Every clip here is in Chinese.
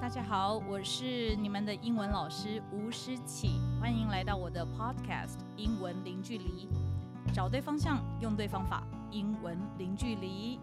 大家好，我是你们的英文老师吴诗綺，欢迎来到我的 Podcast《英文零距离》，找对方向，用对方法，英文零距离。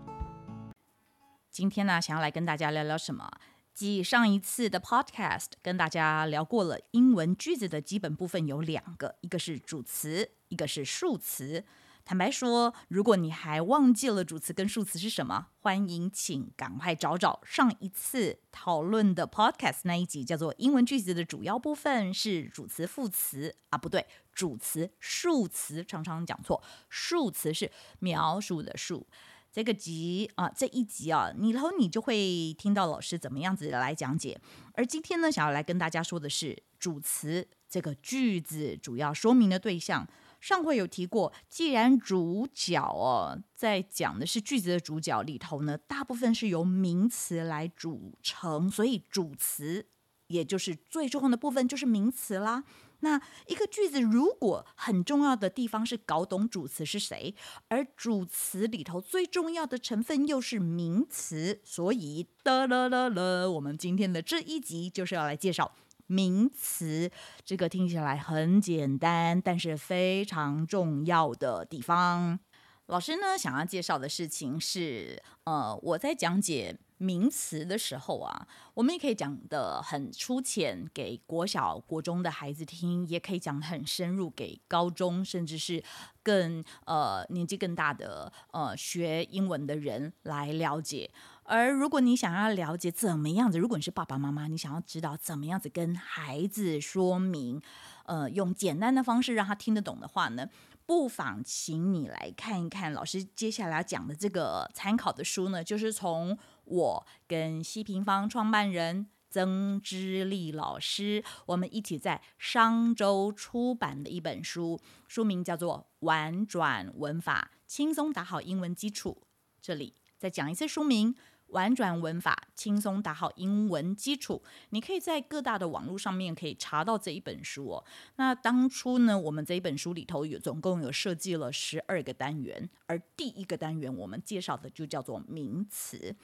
今天呢，想要来跟大家聊聊什么？继上一次的 Podcast 跟大家聊过了英文句子的基本部分有两个，一个是主词，一个是数词。坦白说，如果你还忘记了主词跟数词是什么，欢迎请赶快找找上一次讨论的 podcast 那一集，叫做“英文句子的主要部分是主词、副词”啊，不对，主词、数词，常常讲错，数词是描述的数。这个集啊，这一集啊，你然后你就会听到老师怎么样子来讲解。而今天呢，想要来跟大家说的是主词这个句子主要说明的对象。上回有提过，既然主角哦，在讲的是句子的主角里头呢，大部分是由名词来组成，所以主词也就是最重要的部分就是名词啦。那一个句子如果很重要的地方是搞懂主词是谁，而主词里头最重要的成分又是名词，所以的了了了，我们今天的这一集就是要来介绍。名词，这个听起来很简单，但是非常重要的地方。老师呢，想要介绍的事情是，呃，我在讲解名词的时候啊，我们也可以讲得很粗浅，给国小、国中的孩子听，也可以讲很深入，给高中甚至是更呃年纪更大的呃学英文的人来了解。而如果你想要了解怎么样子，如果你是爸爸妈妈，你想要知道怎么样子跟孩子说明，呃，用简单的方式让他听得懂的话呢，不妨请你来看一看老师接下来要讲的这个参考的书呢，就是从我跟西平方创办人曾之立老师，我们一起在商周出版的一本书，书名叫做《玩转文法，轻松打好英文基础》。这里再讲一次书名。玩转文法，轻松打好英文基础。你可以在各大的网络上面可以查到这一本书哦。那当初呢，我们这一本书里头有总共有设计了十二个单元，而第一个单元我们介绍的就叫做名词。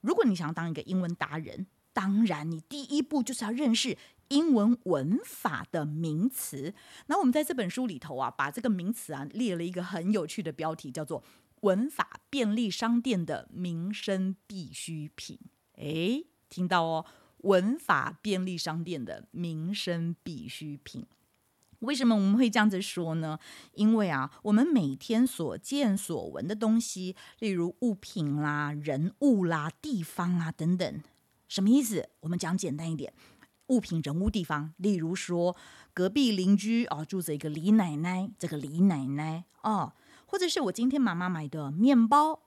如果你想当一个英文达人，当然你第一步就是要认识英文文法的名词。那我们在这本书里头啊，把这个名词啊列了一个很有趣的标题，叫做。文法便利商店的民生必需品，诶，听到哦，文法便利商店的民生必需品。为什么我们会这样子说呢？因为啊，我们每天所见所闻的东西，例如物品啦、人物啦、地方啊等等，什么意思？我们讲简单一点，物品、人物、地方，例如说隔壁邻居哦，住着一个李奶奶，这个李奶奶哦。或者是我今天妈妈买的面包，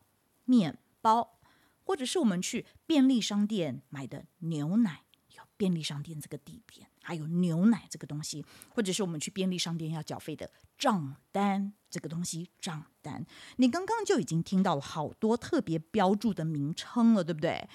面包，或者是我们去便利商店买的牛奶，有便利商店这个地点，还有牛奶这个东西，或者是我们去便利商店要缴费的账单这个东西，账单。你刚刚就已经听到了好多特别标注的名称了，对不对？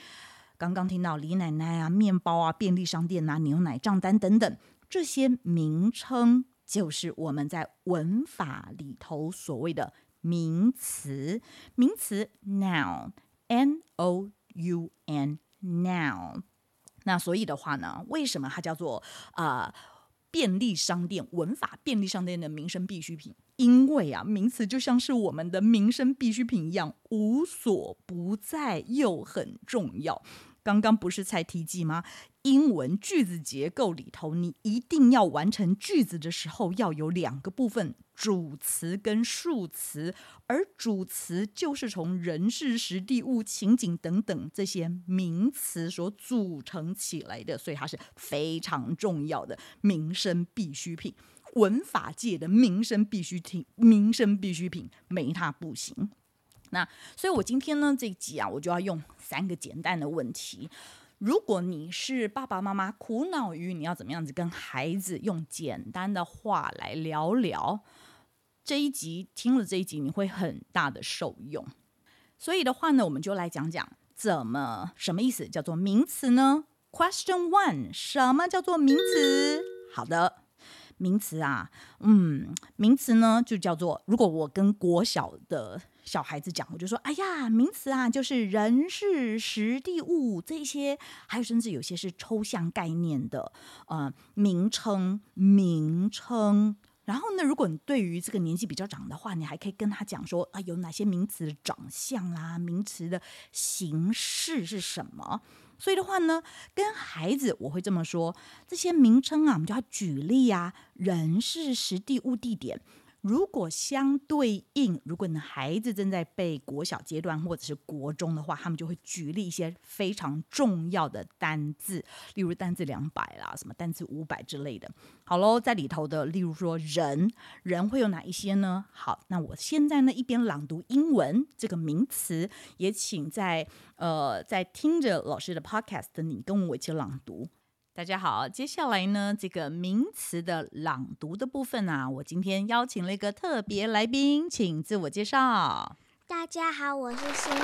刚刚听到李奶奶啊、面包啊、便利商店啊、牛奶账单等等这些名称。就是我们在文法里头所谓的名词，名词 noun，n o u n，noun。那所以的话呢，为什么它叫做啊、呃、便利商店文法便利商店的民生必需品？因为啊，名词就像是我们的民生必需品一样，无所不在又很重要。刚刚不是才提及吗？英文句子结构里头，你一定要完成句子的时候要有两个部分：主词跟数词。而主词就是从人、事、时、地、物、情景等等这些名词所组成起来的，所以它是非常重要的民生必需品，文法界的民生必需品，民生必需品没它不行。那所以，我今天呢这一集啊，我就要用三个简单的问题。如果你是爸爸妈妈，苦恼于你要怎么样子跟孩子用简单的话来聊聊，这一集听了这一集，你会很大的受用。所以的话呢，我们就来讲讲怎么什么意思叫做名词呢？Question one，什么叫做名词？好的。名词啊，嗯，名词呢就叫做，如果我跟国小的小孩子讲，我就说，哎呀，名词啊，就是人、事、时、地、物这些，还有甚至有些是抽象概念的，呃，名称，名称。然后呢，如果你对于这个年纪比较长的话，你还可以跟他讲说啊，有哪些名词的长相啦，名词的形式是什么？所以的话呢，跟孩子我会这么说，这些名称啊，我们就要举例啊，人、是实、地、物、地点。如果相对应，如果你的孩子正在背国小阶段或者是国中的话，他们就会举例一些非常重要的单字，例如单字两百啦，什么单字五百之类的。好喽，在里头的，例如说人，人会有哪一些呢？好，那我现在呢一边朗读英文这个名词，也请在呃在听着老师的 podcast 你跟我一起朗读。大家好，接下来呢，这个名词的朗读的部分啊，我今天邀请了一个特别来宾，请自我介绍。大家好，我是新宇。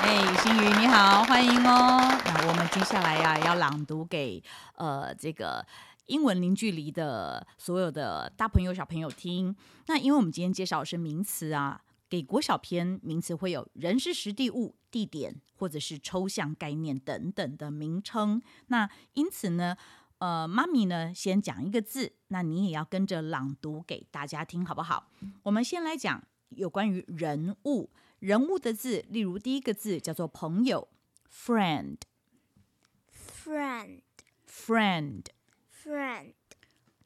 哎，新宇你好，欢迎哦。那我们接下来呀、啊，要朗读给呃这个英文零距离的所有的大朋友小朋友听。那因为我们今天介绍的是名词啊。给国小篇名词会有人是时地物地点，或者是抽象概念等等的名称。那因此呢，呃，妈咪呢先讲一个字，那你也要跟着朗读给大家听，好不好？我们先来讲有关于人物人物的字，例如第一个字叫做朋友，friend，friend，friend，friend。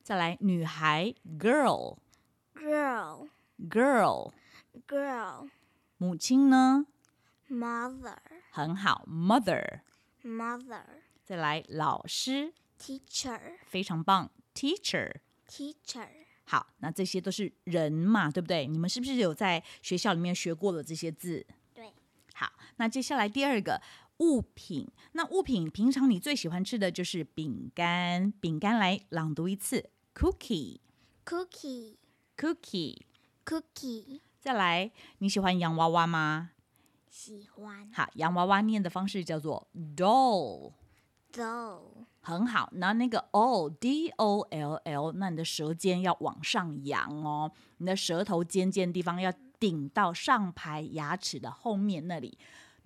再来女孩，girl，girl，girl。Girl，母亲呢？Mother，很好，Mother，Mother。再来老师，Teacher，非常棒，Teacher，Teacher。好，那这些都是人嘛，对不对？你们是不是有在学校里面学过了这些字？对。好，那接下来第二个物品，那物品平常你最喜欢吃的就是饼干，饼干来朗读一次，Cookie，Cookie，Cookie，Cookie。再来，你喜欢洋娃娃吗？喜欢。好，洋娃娃念的方式叫做 doll，doll，很好。那那个 all，d o l l，那你的舌尖要往上扬哦，你的舌头尖尖的地方要顶到上排牙齿的后面那里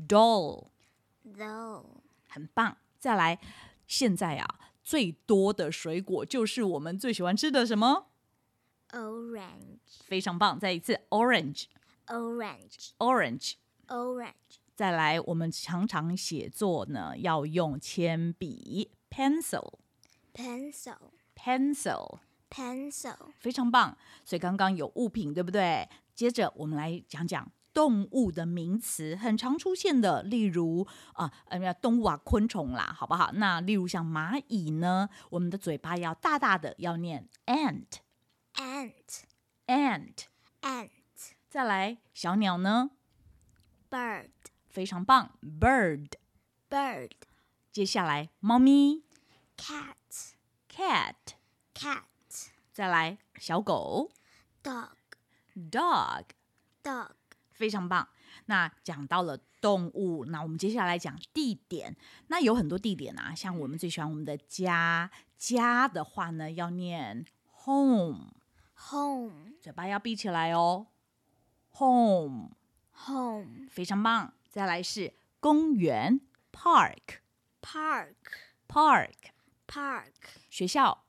，doll，doll，很棒。再来，现在啊，最多的水果就是我们最喜欢吃的什么？Orange，非常棒！再一次，orange，orange，orange，orange。再来，我们常常写作呢，要用铅笔，pencil，pencil，pencil，pencil，非常棒。所以刚刚有物品，对不对？接着我们来讲讲动物的名词，很常出现的，例如啊，呃，动物啊，昆虫啦，好不好？那例如像蚂蚁呢，我们的嘴巴要大大的，要念 ant。ant，ant，ant。再来，小鸟呢？bird，非常棒，bird，bird。接下来，猫咪？cat，cat，cat。再来，小狗？dog，dog，dog。非常棒。那讲到了动物，那我们接下来讲地点。那有很多地点啊，像我们最喜欢我们的家，家的话呢，要念 home。Home，嘴巴要闭起来哦。Home，home，非常棒。再来是公园，Park，Park，Park，Park。学校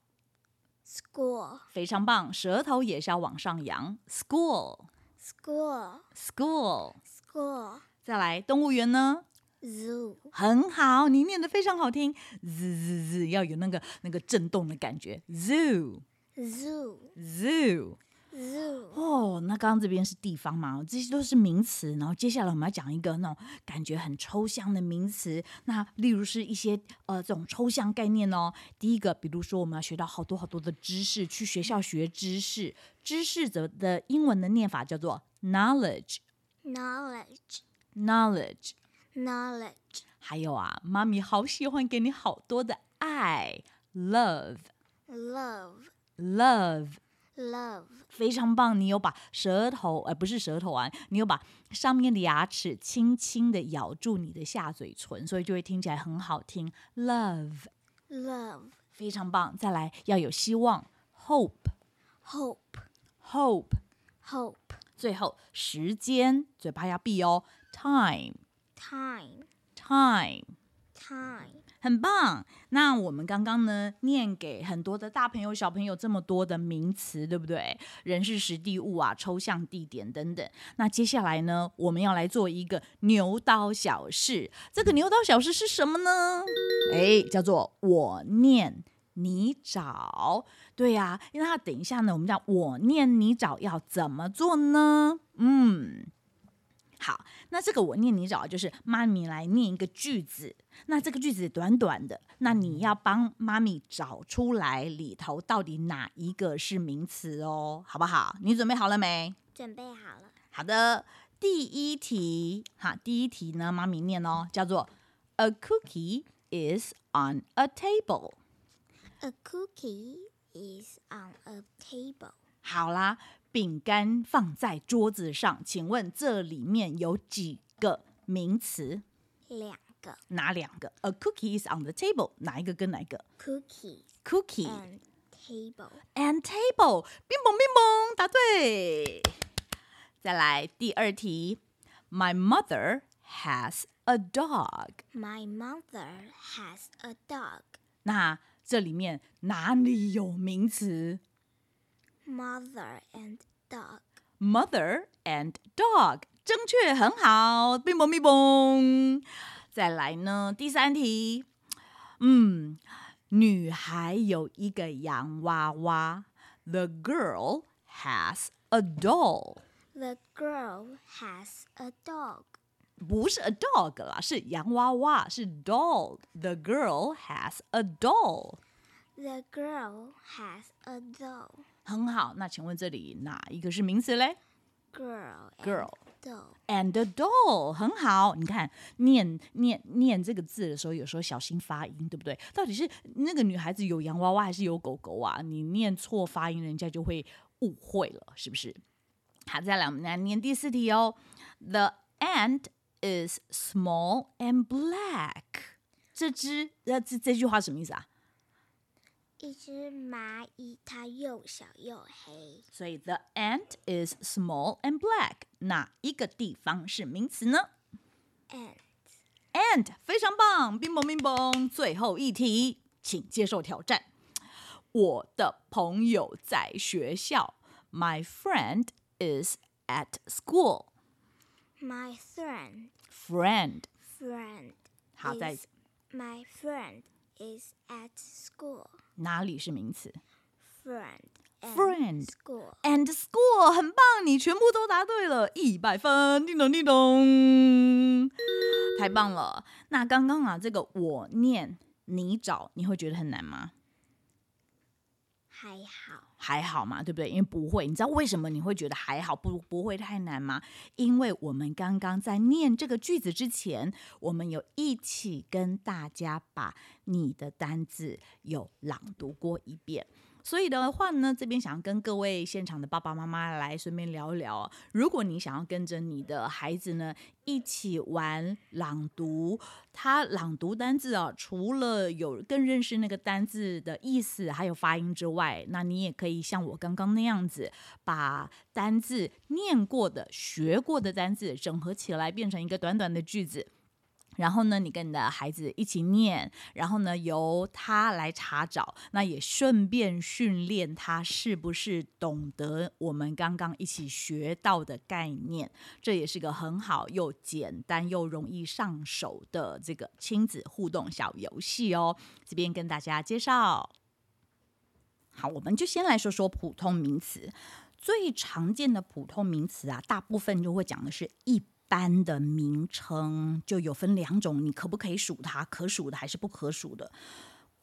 ，School，非常棒。舌头也是要往上扬，School，School，School，School。再来动物园呢？Zoo，很好，你念的非常好听。Z Z Z，要有那个那个震动的感觉。Zoo。Zoo, zoo, zoo。哦，那刚刚这边是地方嘛，这些都是名词。然后接下来我们要讲一个那种感觉很抽象的名词。那例如是一些呃这种抽象概念哦。第一个，比如说我们要学到好多好多的知识，去学校学知识，知识的的英文的念法叫做 knowledge，knowledge，knowledge，knowledge。还有啊，妈咪好喜欢给你好多的爱，love，love。Love, love，非常棒！你有把舌头，呃，不是舌头啊，你有把上面的牙齿轻轻的咬住你的下嘴唇，所以就会听起来很好听。Love, love，非常棒！再来要有希望，Hope, hope, hope, hope。最后时间，嘴巴要闭哦，time，time，time，很棒。那我们刚刚呢，念给很多的大朋友、小朋友这么多的名词，对不对？人、是、实、地、物啊，抽象、地点等等。那接下来呢，我们要来做一个牛刀小试。这个牛刀小试是什么呢？哎，叫做我念。你找，对呀、啊，因为他等一下呢，我们讲我念你找要怎么做呢？嗯，好，那这个我念你找就是妈咪来念一个句子，那这个句子短短的，那你要帮妈咪找出来里头到底哪一个是名词哦，好不好？你准备好了没？准备好了。好的，第一题，哈，第一题呢，妈咪念哦，叫做 A cookie is on a table。A cookie is on a table。好啦，饼干放在桌子上，请问这里面有几个名词？两个。哪两个？A cookie is on the table。哪一个跟哪一个？Cookie。Cookie and table。And table。冰棒冰棒，答对。再来第二题。My mother has a dog。My mother has a dog。那这里面哪里有名词 ？Mother and dog。Mother and dog，正确，很好。冰棒冰棒。再来呢，第三题。嗯，女孩有一个洋娃娃。The girl has a doll。The girl has a dog。不是 a dog 啦，是洋娃娃，是 doll。The girl has a doll。The girl has a doll。 很好，那请问这里哪一个是名词嘞？Girl，girl，doll and a doll。很好，你看念念念这个字的时候，有时候小心发音，对不对？到底是那个女孩子有洋娃娃还是有狗狗啊？你念错发音，人家就会误会了，是不是？好，再来我们来念第四题哦。The ant is small and black。这只呃这这句话什么意思啊？一只蚂蚁，它又小又黑。所以 the ant is small and black。哪一个地方是名词呢？ant。ant 非常棒，冰棒冰棒。最后一题，请接受挑战。我的朋友在学校。My friend is at school。My friend, friend, friend. 好，再 My friend is at school. 哪里是名词？Friend, friend, and school. 很棒，你全部都答对了，一百分，叮咚叮咚，太棒了。那刚刚啊，这个我念你找，你会觉得很难吗？还好。还好嘛，对不对？因为不会，你知道为什么你会觉得还好，不不会太难吗？因为我们刚刚在念这个句子之前，我们有一起跟大家把你的单字有朗读过一遍。所以的话呢，这边想要跟各位现场的爸爸妈妈来顺便聊一聊，如果你想要跟着你的孩子呢一起玩朗读，他朗读单字啊，除了有更认识那个单字的意思还有发音之外，那你也可以像我刚刚那样子，把单字念过的、学过的单字整合起来，变成一个短短的句子。然后呢，你跟你的孩子一起念，然后呢，由他来查找，那也顺便训练他是不是懂得我们刚刚一起学到的概念。这也是个很好又简单又容易上手的这个亲子互动小游戏哦。这边跟大家介绍。好，我们就先来说说普通名词。最常见的普通名词啊，大部分就会讲的是一。单的名称就有分两种，你可不可以数它？可数的还是不可数的？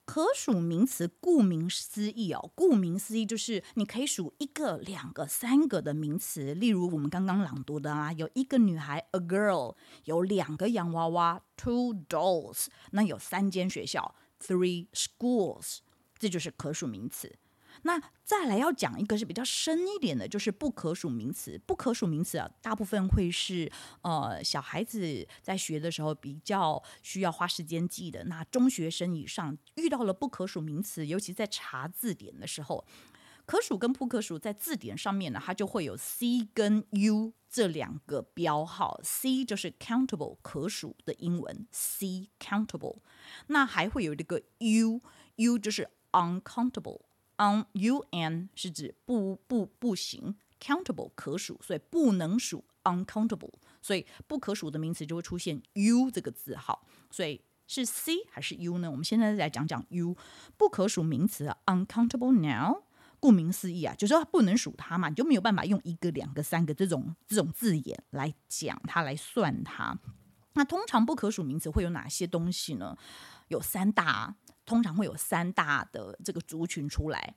可数名词顾名思义哦，顾名思义就是你可以数一个、两个、三个的名词。例如我们刚刚朗读的啊，有一个女孩，a girl；有两个洋娃娃，two dolls；那有三间学校，three schools。这就是可数名词。那再来要讲一个是比较深一点的，就是不可数名词。不可数名词啊，大部分会是呃小孩子在学的时候比较需要花时间记的。那中学生以上遇到了不可数名词，尤其在查字典的时候，可数跟不可数在字典上面呢，它就会有 C 跟 U 这两个标号。C 就是 countable 可数的英文，C countable。那还会有这个 U，U 就是 uncountable on u n 是指不不不行，countable 可数，所以不能数 uncountable，所以不可数的名词就会出现 U 这个字号，所以。是 C 还是 U 呢？我们现在来讲讲 U 不可数名词，uncountable now，。顾名思义啊，就是说不能数它嘛，你就没有办法用一个、两个、三个这种这种字眼来讲它，来算它。那通常不可数名词会有哪些东西呢？有三大，通常会有三大的这个族群出来。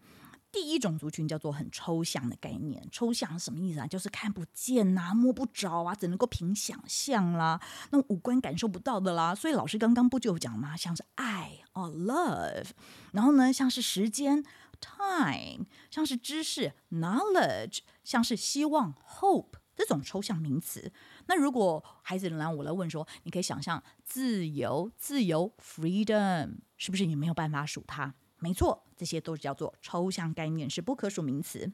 第一种族群叫做很抽象的概念，抽象什么意思啊？就是看不见呐、摸不着啊，只能够凭想象啦，那五官感受不到的啦。所以老师刚刚不就讲吗？像是爱哦，love，然后呢，像是时间 time，像是知识 knowledge，像是希望 hope 这种抽象名词。那如果孩子来我来问说，你可以想象自由，自由 freedom，是不是你没有办法数它？没错，这些都是叫做抽象概念，是不可数名词。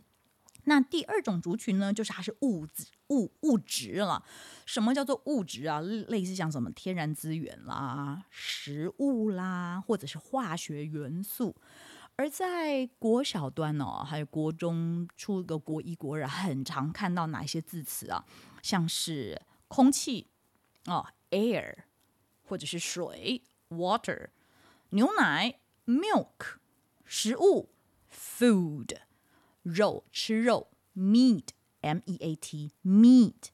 那第二种族群呢，就是它是物质物物质了。什么叫做物质啊？类似像什么天然资源啦、食物啦，或者是化学元素。而在国小端哦，还有国中出个国一、国二，很常看到哪些字词啊？像是空气哦，air，或者是水，water，牛奶，milk。食物，food，肉吃肉，meat，m e a t，meat，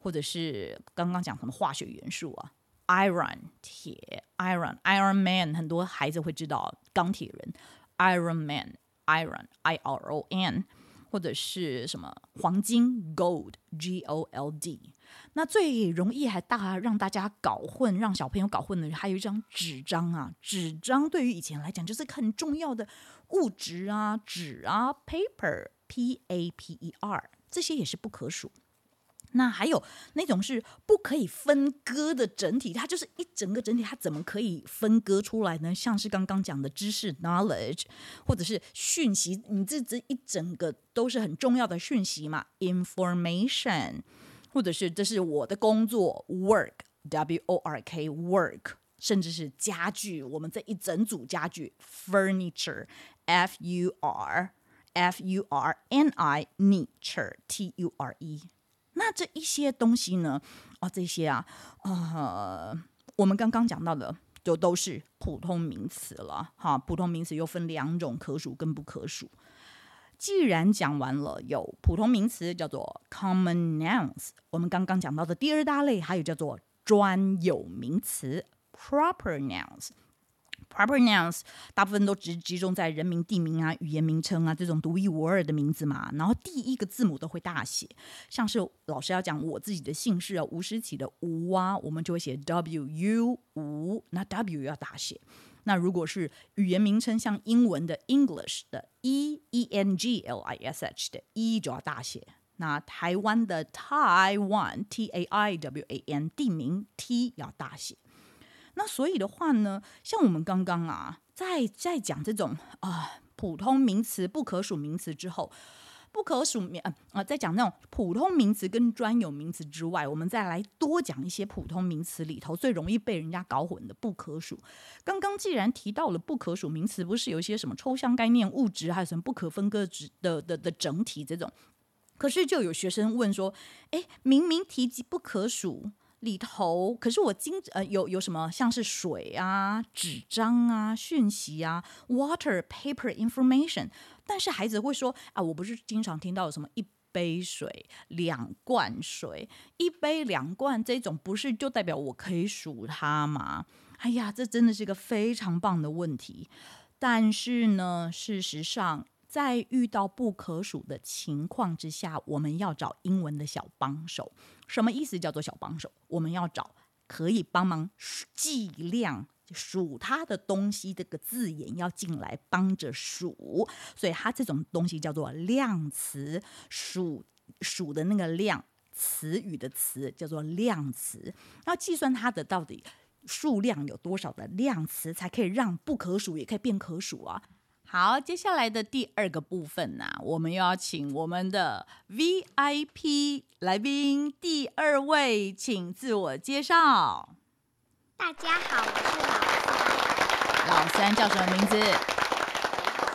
或者是刚刚讲什么化学元素啊，iron，铁，iron，iron man，很多孩子会知道钢铁人，iron man，iron，i r o n。或者是什么黄金 gold，g o l d，那最容易还大让大家搞混，让小朋友搞混的，还有一张纸张啊，纸张对于以前来讲就是很重要的物质啊，纸啊，paper，p a p e r，这些也是不可数。那还有那种是不可以分割的整体，它就是一整个整体，它怎么可以分割出来呢？像是刚刚讲的知识 （knowledge） 或者是讯息，你这这一整个都是很重要的讯息嘛，information，或者是这是我的工作 （work，w o r k，work），甚至是家具，我们这一整组家具 （furniture，f u r f u r n i，nature，t u r e）。那这一些东西呢？哦，这些啊，呃，我们刚刚讲到的就都是普通名词了。哈，普通名词又分两种，可数跟不可数。既然讲完了，有普通名词叫做 common nouns，我们刚刚讲到的第二大类还有叫做专有名词 proper nouns。Proper nouns 大部分都只集中在人名、地名啊、语言名称啊这种独一无二的名字嘛，然后第一个字母都会大写，像是老师要讲我自己的姓氏啊，吴诗琪的吴啊，我们就会写 W U 吴，那 W 要大写。那如果是语言名称，像英文的 English 的 E E N G L I S H 的 E 就要大写。那台湾的 Taiwan T A I W A N 地名 T 要大写。那所以的话呢，像我们刚刚啊，在在讲这种啊、普通名词、不可数名词之后，不可数名啊啊，在讲那种普通名词跟专有名词之外，我们再来多讲一些普通名词里头最容易被人家搞混的不可数。刚刚既然提到了不可数名词，不是有一些什么抽象概念、物质，还有什么不可分割的的的，的整体这种，可是就有学生问说，诶，明明提及不可数。里头，可是我经呃有有什么像是水啊、纸张啊、讯息啊、water paper information，但是孩子会说啊，我不是经常听到有什么一杯水、两罐水、一杯两罐这种，不是就代表我可以数它吗？哎呀，这真的是一个非常棒的问题。但是呢，事实上。在遇到不可数的情况之下，我们要找英文的小帮手。什么意思叫做小帮手？我们要找可以帮忙计量数它的东西，这个字眼要进来帮着数。所以它这种东西叫做量词，数数的那个量，词语的词叫做量词。要计算它的到底数量有多少的量词，才可以让不可数也可以变可数啊。好，接下来的第二个部分呢、啊，我们又要请我们的 VIP 来宾第二位，请自我介绍。大家好，我是老三。老三叫什么名字？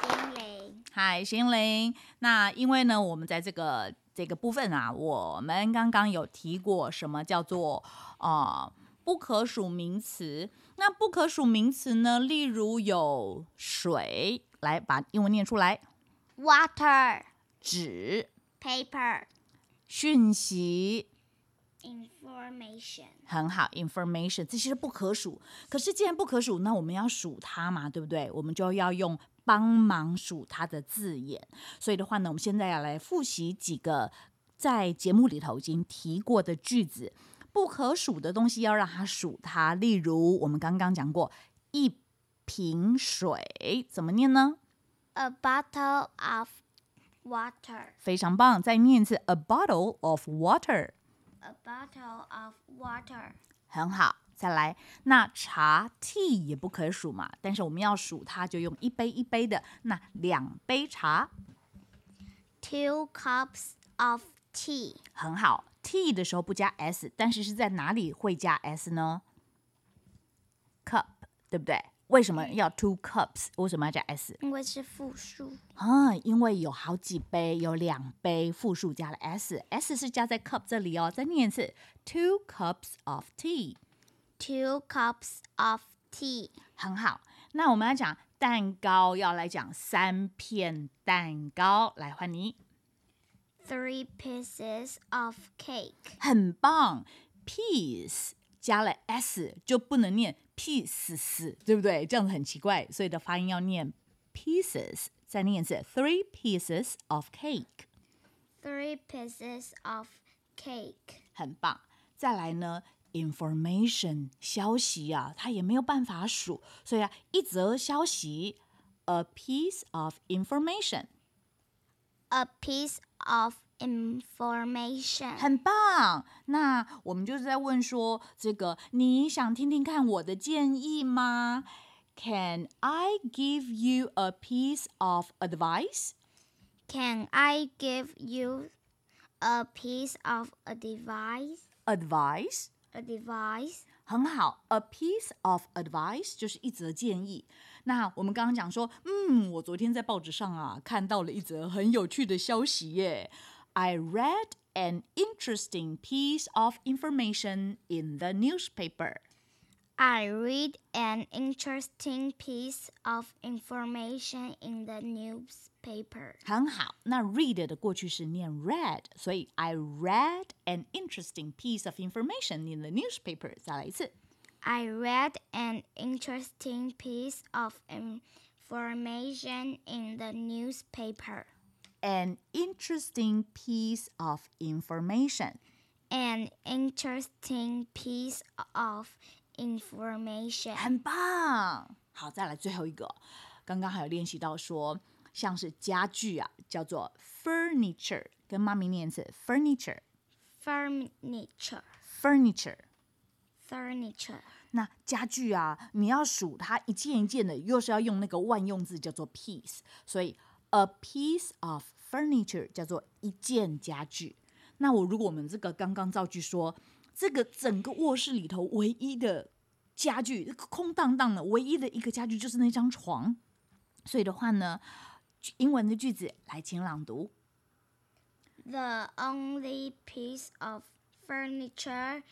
心灵。嗨，心灵。那因为呢，我们在这个这个部分啊，我们刚刚有提过什么叫做啊、呃、不可数名词。那不可数名词呢，例如有水。来把英文念出来：water、纸、paper、讯息、information。很好，information 这些是不可数。可是既然不可数，那我们要数它嘛，对不对？我们就要用帮忙数它的字眼。所以的话呢，我们现在要来复习几个在节目里头已经提过的句子。不可数的东西要让它数它，例如我们刚刚讲过一。瓶水怎么念呢？A bottle of water。非常棒，再念一次，A bottle of water。A bottle of water。很好，再来，那茶 tea 也不可数嘛，但是我们要数它，就用一杯一杯的，那两杯茶。Two cups of tea。很好，tea 的时候不加 s，但是是在哪里会加 s 呢？Cup，对不对？为什么要 two cups？为什么要加 s？因为是复数啊，因为有好几杯，有两杯，复数加了 s，s 是加在 cup 这里哦。再念一次，two cups of tea。two cups of tea。很好，那我们要讲蛋糕，要来讲三片蛋糕。来，换你。Three pieces of cake。很棒，piece 加了 s 就不能念。pieces 对不对？这样子很奇怪，所以的发音要念 pieces。再念一次，three pieces of cake。Three pieces of cake。很棒。再来呢，information 消息啊，它也没有办法数，所以啊，一则消息，a piece of information。A piece of information 很棒，那我们就是在问说，这个你想听听看我的建议吗？Can I give you a piece of advice? Can I give you a piece of advice? Advice? Advice? 很好，a piece of advice 就是一则建议。 那我们刚刚讲说，嗯，我昨天在报纸上啊看到了一则很有趣的消息耶。I read an interesting piece of information in the newspaper. I read an interesting piece of information in the newspaper. 很好，那 read 的过去式念 read，所以 I read an interesting piece of information in the newspaper。再来一次。 I read an interesting piece of information in the newspaper. An interesting piece of information. An interesting piece of information. 很棒，好，再来最后一个。刚刚还有练习到说，像是家具啊，叫做 furniture，跟妈咪念一次 furniture。furniture。furniture。furniture。 那家具啊，你要数它一件一件的，又是要用那个万用字，叫做 piece，所以。A piece of furniture 叫做一件家具。那我如果我们这个刚刚造句说，这个整个卧室里头唯一的家具空荡荡的，唯一的一个家具就是那张床。所以的话呢，英文的句子来，请朗读。The only piece of furniture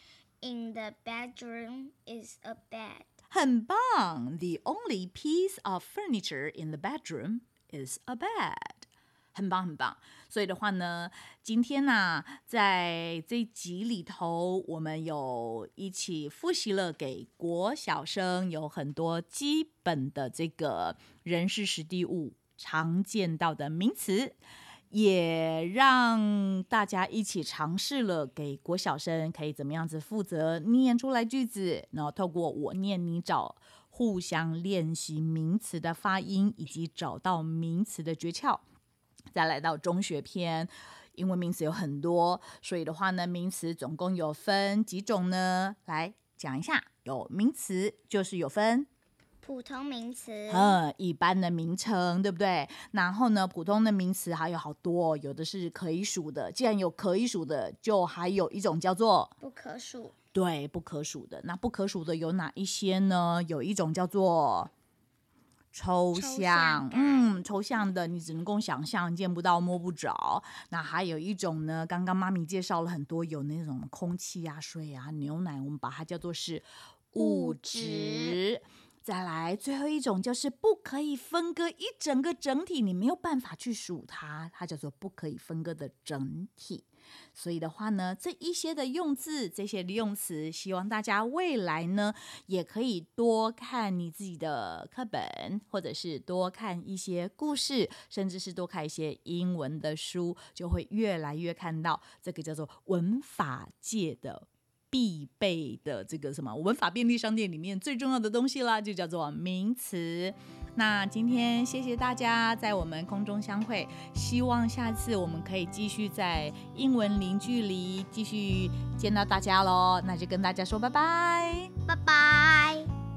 in the bedroom is a bed。很棒。The only piece of furniture in the bedroom is a bed，很棒很棒。所以的话呢，今天呢、啊，在这集里头，我们有一起复习了给国小生有很多基本的这个人事时地物常见到的名词，也让大家一起尝试了给国小生可以怎么样子负责念出来句子，然后透过我念你找。互相练习名词的发音，以及找到名词的诀窍。再来到中学篇，英文名词有很多，所以的话呢，名词总共有分几种呢？来讲一下，有名词就是有分普通名词，嗯，一般的名称，对不对？然后呢，普通的名词还有好多，有的是可以数的。既然有可以数的，就还有一种叫做不可数。对，不可数的。那不可数的有哪一些呢？有一种叫做抽象，抽象嗯，抽象的，你只能够想象，见不到，摸不着。那还有一种呢，刚刚妈咪介绍了很多，有那种空气啊、水啊、牛奶，我们把它叫做是物质。物质再来，最后一种就是不可以分割一整个整体，你没有办法去数它，它叫做不可以分割的整体。所以的话呢，这一些的用字，这些的用词，希望大家未来呢也可以多看你自己的课本，或者是多看一些故事，甚至是多看一些英文的书，就会越来越看到这个叫做文法界的。必备的这个什么文法便利商店里面最重要的东西啦，就叫做名词。那今天谢谢大家在我们空中相会，希望下次我们可以继续在英文零距离继续见到大家喽。那就跟大家说拜拜，拜拜。